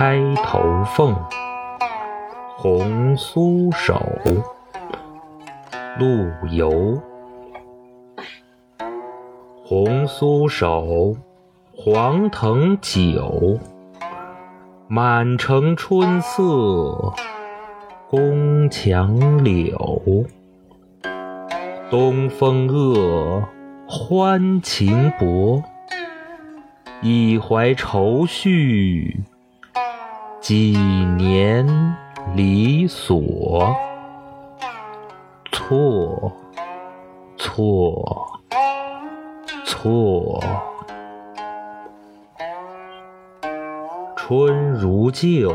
钗头凤，红酥手，陆游。红酥手，黄藤酒，满城春色宫墙柳。东风恶，欢情薄，一怀愁绪。几年离索，错错错。春如旧，